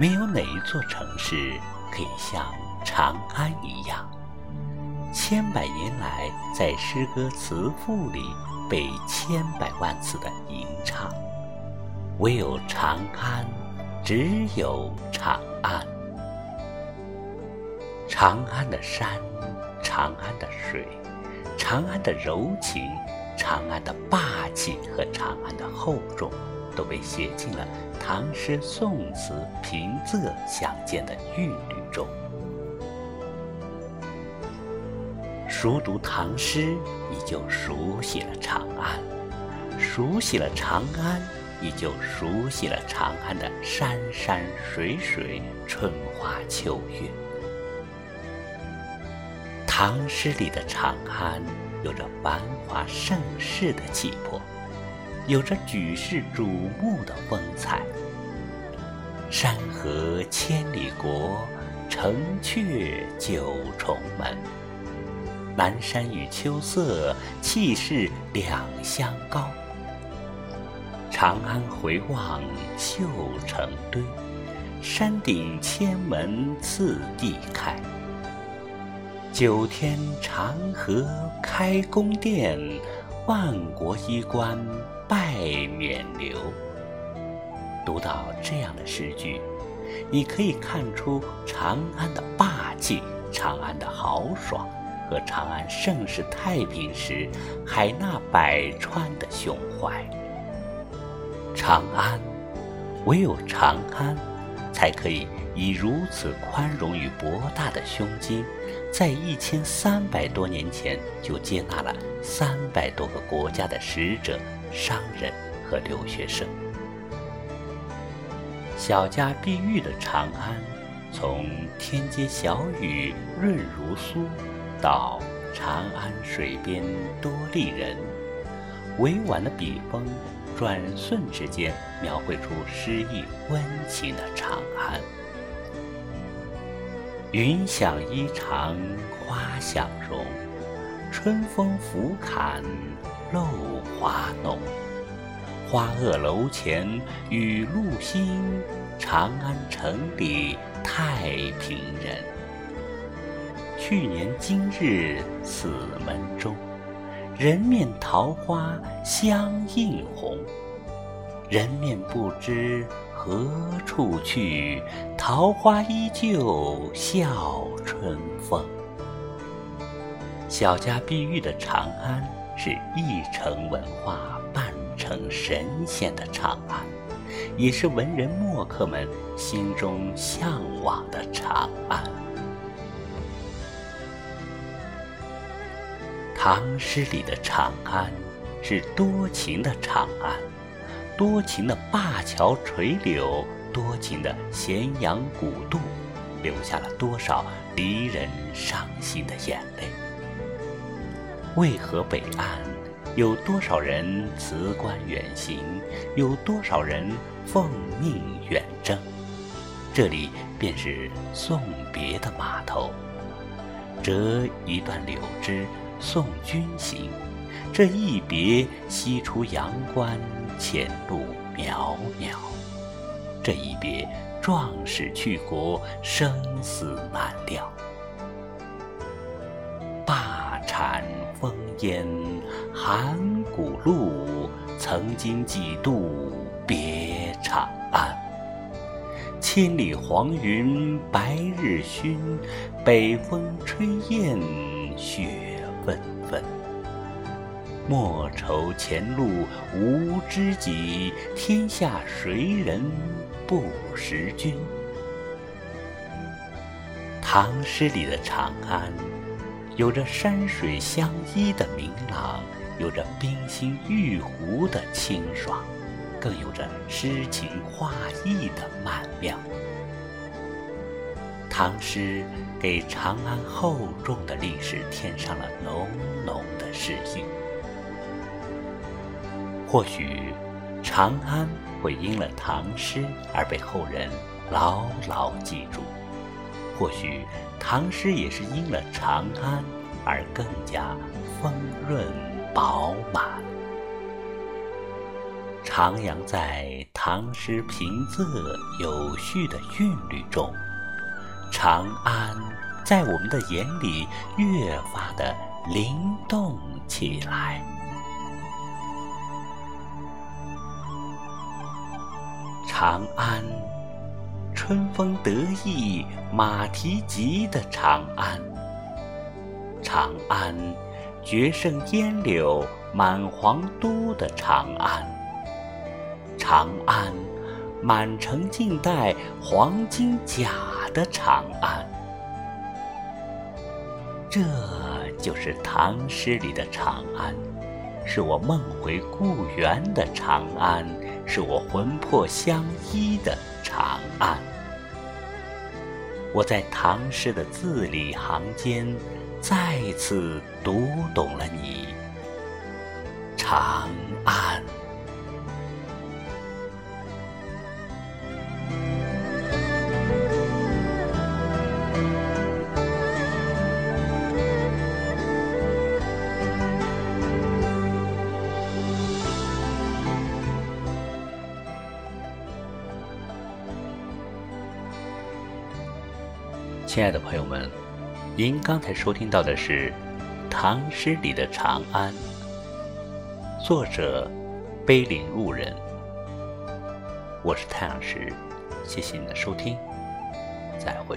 没有哪一座城市可以像长安一样，千百年来在诗歌词赋里被千百万次的吟唱。唯有长安，只有长安。长安的山，长安的水，长安的柔情，长安的霸气和长安的厚重，都被写进了唐诗宋词平仄相间的韵律中。熟读唐诗，你就熟悉了长安；熟悉了长安，你就熟悉了长安的山山水水、春花秋月。唐诗里的长安，有着繁华盛世的气魄，有着举世瞩目的风采。山河千里国，城阙九重门。南山与秋色，气势两相高。长安回望绣成堆，山顶千门次第开。九天长河开宫殿，万国衣冠拜冕旒。读到这样的诗句，你可以看出长安的霸气，长安的豪爽，和长安盛世太平时海纳百川的胸怀。长安，唯有长安，才可以以如此宽容与博大的胸襟。在一千三百多年前，就接纳了三百多个国家的使者、商人和留学生。小家碧玉的长安，从天街小雨润如酥，到长安水边多丽人，委婉的笔锋，转瞬之间描绘出诗意温情的长安。云想衣裳花想容，春风拂槛露华浓。花萼楼前雨露新，长安城里太平人。去年今日此门中，人面桃花相映红。人面不知。何处去？桃花依旧笑春风。小家碧玉的长安，是一城文化半城神仙的长安，也是文人墨客们心中向往的长安。唐诗里的长安，是多情的长安。多情的灞桥垂柳，多情的咸阳古渡，留下了多少离人伤心的眼泪？渭河北岸，有多少人辞官远行？有多少人奉命远征？这里便是送别的码头，折一段柳枝送君行。这一别，西出阳关。前路渺渺，这一别，壮士去国，生死难料。灞产风烟，函谷路，曾经几度别长安。千里黄云白日曛，北风吹雁雪纷纷。莫愁前路无知己，天下谁人不识君？唐诗里的长安，有着山水相依的明朗，有着冰心玉壶的清爽，更有着诗情画意的曼妙。唐诗给长安厚重的历史添上了浓浓的诗意。或许，长安会因了唐诗而被后人牢牢记住；或许，唐诗也是因了长安而更加丰润饱满。徜徉在唐诗平仄有序的韵律中，长安在我们的眼里越发的灵动起来。长安，春风得意马蹄疾的长安。长安，绝胜烟柳满皇都的长安。长安，满城尽带黄金甲的长安。这就是唐诗里的长安，是我梦回故园的长安，是我魂魄相依的长安。我在唐诗的字里行间。再次读懂了你，长安。亲爱的朋友们。您刚才收听到的是唐诗里的长安，作者碑林路人。我是太阳石，谢谢你的收听，再会。